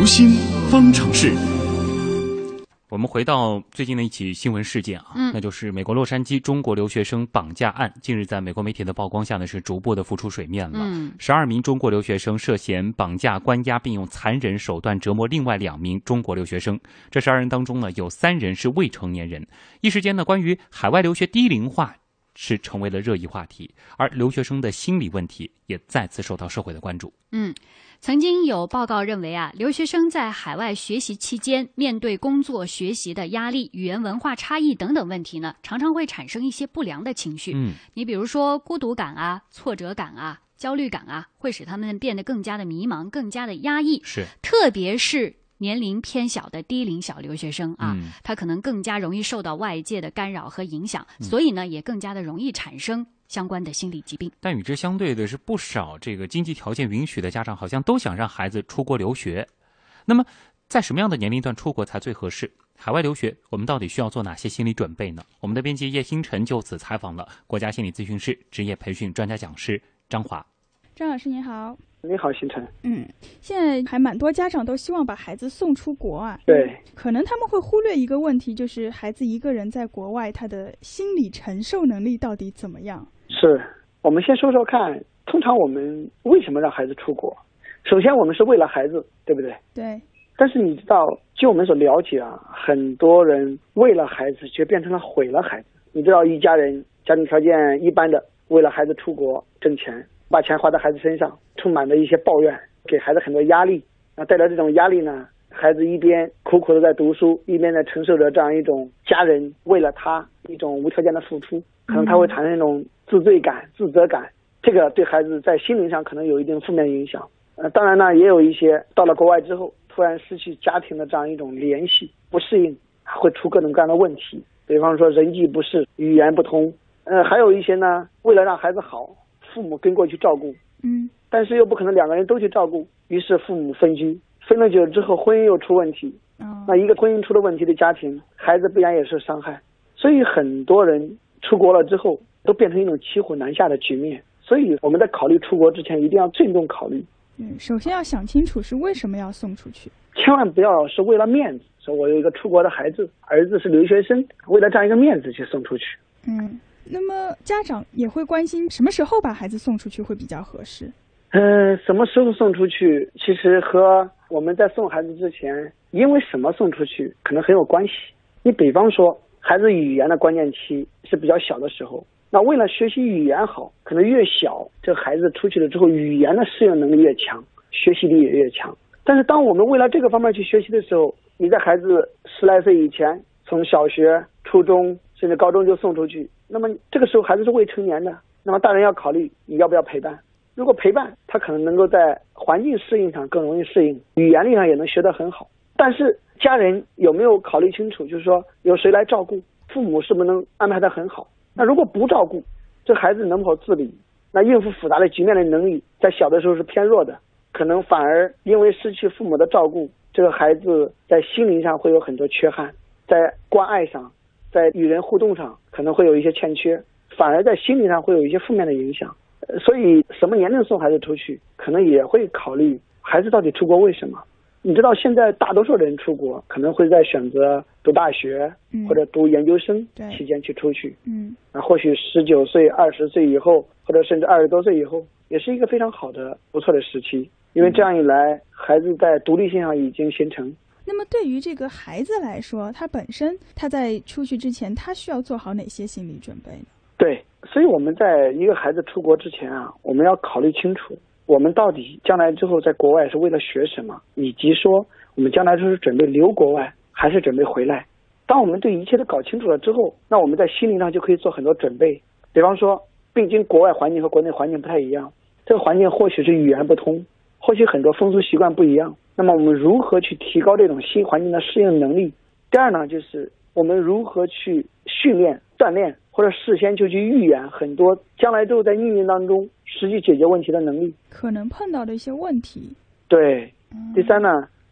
读心方程式。我们回到最近的一起新闻事件啊，嗯那就是美国洛杉矶中国留学生绑架案。近日，在美国媒体的曝光下呢，是逐步的浮出水面了。嗯十二名中国留学生涉嫌绑架、关押，并用残忍手段折磨另外两名中国留学生。这十二人当中呢，有三人是未成年人。一时间呢，关于海外留学低龄化是成为了热议话题，而留学生的心理问题也再次受到社会的关注。嗯，曾经有报告认为啊，留学生在海外学习期间，面对工作、学习的压力、语言文化差异等等问题呢，常常会产生一些不良的情绪。嗯，你比如说孤独感啊、挫折感啊、焦虑感啊，会使他们变得更加的迷茫、更加的压抑。是，特别是年龄偏小的低龄小留学生啊，嗯他可能更加容易受到外界的干扰和影响，所以呢，也更加的容易产生相关的心理疾病。但与之相对的是，不少这个经济条件允许的家长，好像都想让孩子出国留学。那么，在什么样的年龄段出国才最合适？海外留学，我们到底需要做哪些心理准备呢？我们的编辑叶星辰就此采访了国家心理咨询师、职业培训专家讲师张华。张老师您好，你好，星辰。嗯，现在还蛮多家长都希望把孩子送出国啊，对，可能他们会忽略一个问题，就是孩子一个人在国外，他的心理承受能力到底怎么样？是我们先说说看，通常我们为什么让孩子出国？首先，我们是为了孩子，对不对？对，但是你知道，据我们所了解啊，很多人为了孩子，却变成了毁了孩子。你知道，一家人家庭条件一般的，为了孩子出国挣钱，把钱花在孩子身上，充满着一些抱怨，给孩子很多压力。那带来这种压力呢，孩子一边苦苦的在读书，一边在承受着这样一种家人为了他一种无条件的付出，可能他会产生一种自罪感、自责感，这个对孩子在心灵上可能有一定负面影响。呃，当然呢，也有一些到了国外之后，突然失去家庭的这样一种联系，不适应，会出各种各样的问题，比方说人际不适、语言不通。呃，还有一些呢，为了让孩子好，父母跟过去照顾，嗯但是又不可能两个人都去照顾，于是父母分居，分了久之后，婚姻又出问题。哦那一个婚姻出了问题的家庭，孩子必然也是伤害。所以很多人出国了之后，都变成一种骑虎难下的局面。所以我们在考虑出国之前，一定要慎重考虑，嗯，首先要想清楚是为什么要送出去。千万不要是为了面子，说我有一个出国的孩子，儿子是留学生，为了这样一个面子去送出去。嗯，那么家长也会关心什么时候把孩子送出去会比较合适。嗯，什么时候送出去，其实和我们在送孩子之前，因为什么送出去，可能很有关系。你比方说，孩子语言的关键期是比较小的时候，那为了学习语言好，可能越小，这孩子出去了之后，语言的适应能力越强，学习力也越强。但是，当我们为了这个方面去学习的时候，你在孩子十来岁以前，从小学、初中甚至高中就送出去，那么这个时候孩子是未成年的，那么大人要考虑你要不要陪伴。如果陪伴，他可能能够在环境适应上更容易适应，语言力上也能学得很好。但是家人有没有考虑清楚？就是说有谁来照顾，父母是不是能安排得很好？那如果不照顾，这孩子能否自理？那应付复杂的局面的能力，在小的时候是偏弱的，可能反而因为失去父母的照顾，这个孩子在心灵上会有很多缺憾，在关爱上，在与人互动上可能会有一些欠缺，反而在心理上会有一些负面的影响。呃所以，什么年龄送孩子出去，可能也会考虑孩子到底出国为什么。你知道，现在大多数人出国可能会在选择读大学嗯或者读研究生期间去出去。嗯那，或许十九岁、二十岁以后，或者甚至二十多岁以后，也是一个非常好的、不错的时期。因为这样一来，孩子在独立性上已经形成。那么对于这个孩子来说，他本身他在出去之前，他需要做好哪些心理准备呢？对，所以我们在一个孩子出国之前啊，我们要考虑清楚，我们到底将来之后在国外是为了学什么，以及说我们将来是准备留国外还是准备回来。当我们对一切都搞清楚了之后，那我们在心灵上就可以做很多准备。比方说，毕竟国外环境和国内环境不太一样，这个环境或许是语言不通，或许很多风俗习惯不一样。那么我们如何去提高这种新环境的适应能力？第二呢，就是我们如何去训练、锻炼，或者事先就去预演很多将来之后在逆境当中实际解决问题的能力。可能碰到的一些问题。对，嗯第三呢，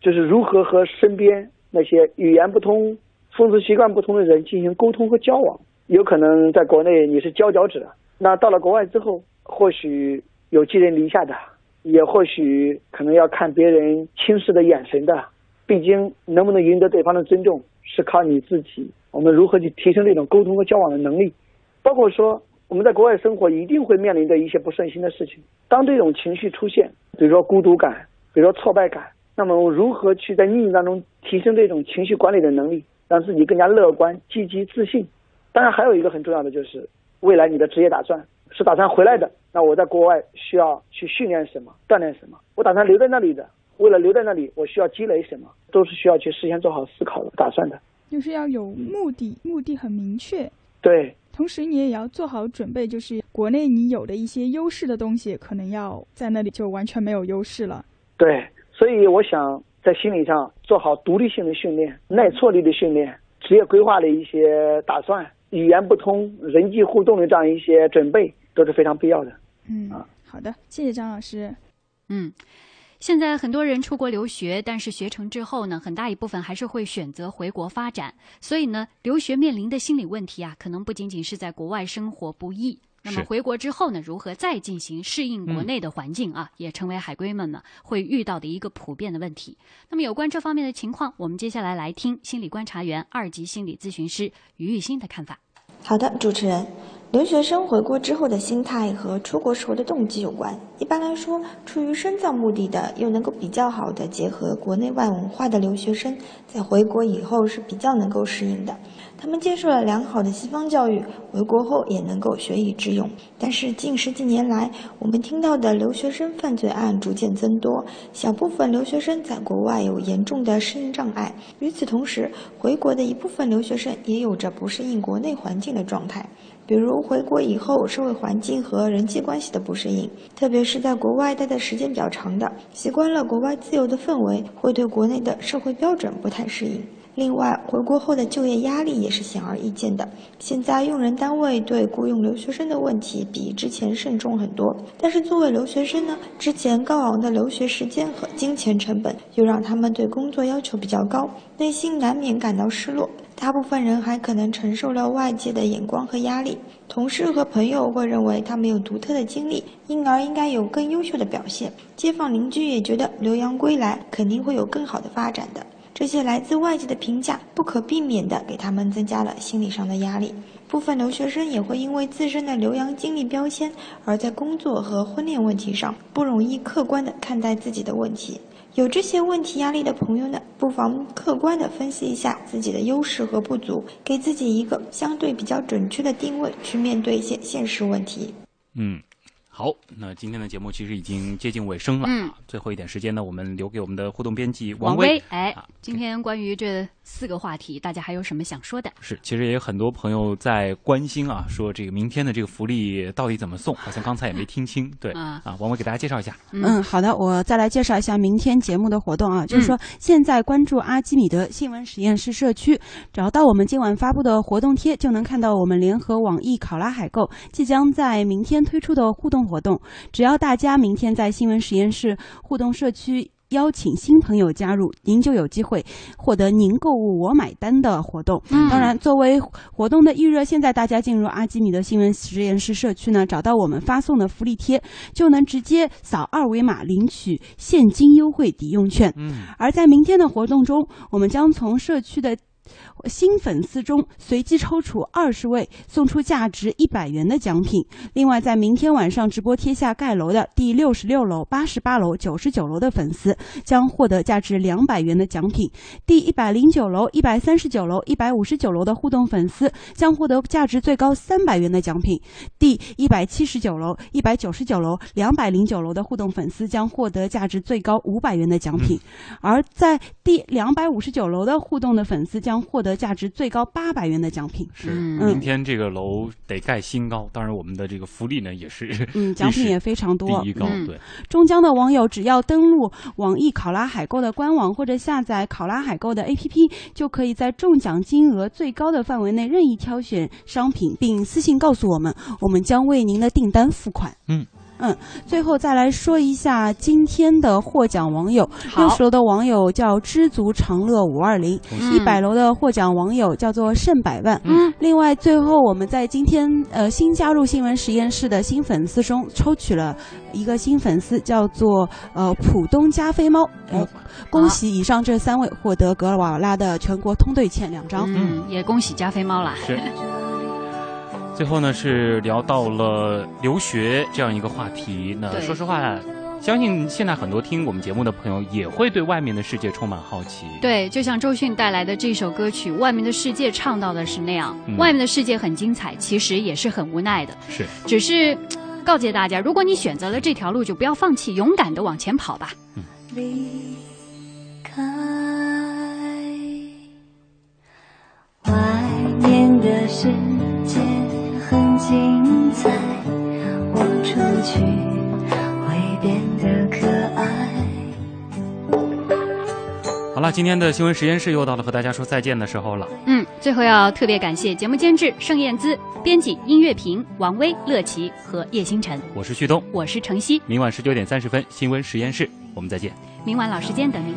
就是如何和身边那些语言不通、风俗习惯不同的人进行沟通和交往。有可能在国内你是佼佼者，那到了国外之后，或许有寄人篱下的，也或许可能要看别人轻视的眼神的。毕竟，能不能赢得对方的尊重，是靠你自己。我们如何去提升这种沟通和交往的能力？包括说，我们在国外生活一定会面临着一些不顺心的事情。当这种情绪出现，比如说孤独感，比如说挫败感，那么我如何去在逆境当中提升这种情绪管理的能力，让自己更加乐观、积极、自信？当然，还有一个很重要的就是未来你的职业打算是打算回来的。那我在国外需要去训练什么、锻炼什么？我打算留在那里的。为了留在那里，我需要积累什么，都是需要去事先做好思考的打算的。就是要有目的，目的很明确。对，同时你也要做好准备，就是国内你有的一些优势的东西，可能要在那里就完全没有优势了。对，所以我想在心理上做好独立性的训练、耐挫力的训练、职业规划的一些打算、语言不通、人际互动的这样一些准备都是非常必要的。嗯，好的，谢谢张老师。嗯。现在很多人出国留学，但是学成之后呢，很大一部分还是会选择回国发展。所以呢，留学面临的心理问题啊，可能不仅仅是在国外生活不易，那么回国之后呢，如何再进行适应国内的环境啊，也成为海归们呢会遇到的一个普遍的问题。那么有关这方面的情况，我们接下来来听心理观察员、二级心理咨询师于玉新的看法。好的，主持人。留学生回国之后的心态和出国时候的动机有关。一般来说，出于深造目的的，又能够比较好的结合国内外文化的留学生，在回国以后是比较能够适应的。他们接受了良好的西方教育，回国后也能够学以致用。但是近十几年来，我们听到的留学生犯罪案逐渐增多，小部分留学生在国外有严重的适应障碍。与此同时，回国的一部分留学生也有着不适应国内环境的状态。比如回国以后，社会环境和人际关系的不适应，特别是在国外待的时间比较长的，习惯了国外自由的氛围，会对国内的社会标准不太适应。另外，回国后的就业压力也是显而易见的。现在用人单位对雇佣留学生的问题比之前慎重很多，但是作为留学生呢，之前高昂的留学时间和金钱成本，又让他们对工作要求比较高，内心难免感到失落。大部分人还可能承受了外界的眼光和压力，同事和朋友会认为他们有独特的经历，因而应该有更优秀的表现。街坊邻居也觉得留洋归来肯定会有更好的发展的。这些来自外界的评价，不可避免地给他们增加了心理上的压力。部分留学生也会因为自身的留洋经历标签，而在工作和婚恋问题上不容易客观地看待自己的问题。有这些问题压力的朋友呢，不妨客观地分析一下自己的优势和不足，给自己一个相对比较准确的定位，去面对一些现实问题。嗯。好，那今天的节目其实已经接近尾声了。嗯，最后一点时间呢，我们留给我们的互动编辑王威。哎，今天关于这四个话题，大家还有什么想说的？是，其实也有很多朋友在关心啊，说这个明天的这个福利到底怎么送？好像刚才也没听清。对啊，王威给大家介绍一下。嗯，好的，我再来介绍一下明天节目的活动啊，就是说现在关注阿基米德新闻实验室社区，找到我们今晚发布的活动贴，就能看到我们联合网易考拉海购即将在明天推出的互动。活动，只要大家明天在新闻实验室互动社区邀请新朋友加入，您就有机会获得“您购物我买单”的活动。当然，作为活动的预热，现在大家进入阿基米德新闻实验室社区呢，找到我们发送的福利贴，就能直接扫二维码领取现金优惠抵用券。嗯，而在明天的活动中，我们将从社区的。新粉丝中随机抽出二十位，送出价值一百元的奖品。另外，在明天晚上直播贴下盖楼的第六十六楼、八十八楼、九十九楼的粉丝将获得价值两百元的奖品。第一百零九楼、一百三十九楼、一百五十九楼的互动粉丝将获得价值最高三百元的奖品。第一百七十九楼、一百九十九楼、两百零九楼的互动粉丝将获得价值最高五百元的奖品。而在第两百五十九楼的互动的粉丝将获得价值最高八百元的奖品。是，明天这个楼得盖新高。当然，我们的这个福利呢也是，嗯，奖品也非常多。第一高，对。中江的网友只要登录网易考拉海购的官网或者下载考拉海购的 APP，就可以在中奖金额最高的范围内任意挑选商品，并私信告诉我们，我们将为您的订单付款。嗯。嗯，最后再来说一下今天的获奖网友，六十楼的网友叫知足常乐五二零，嗯一百楼的获奖网友叫做盛百万。嗯，另外，最后我们在今天呃新加入新闻实验室的新粉丝中抽取了一个新粉丝，叫做呃浦东加菲猫。呃，恭喜以上这三位获得格瓦拉的全国通兑券两张。嗯，也恭喜加菲猫啦。是。最后呢，是聊到了留学这样一个话题。那说实话，相信现在很多听我们节目的朋友也会对外面的世界充满好奇。对，就像周迅带来的这首歌曲《外面的世界》唱到的是那样，嗯外面的世界很精彩，其实也是很无奈的。是，只是告诫大家，如果你选择了这条路，就不要放弃，勇敢的往前跑吧。离开，外面的世界很精彩，我出去会变得可爱。好了，今天的新闻实验室又到了和大家说再见的时候了。嗯，最后要特别感谢节目监制盛燕姿、编辑音乐评王威、乐琪和叶星辰，我是旭东，我是程曦，明晚十九点三十分新闻实验室，我们再见。明晚老时间等您。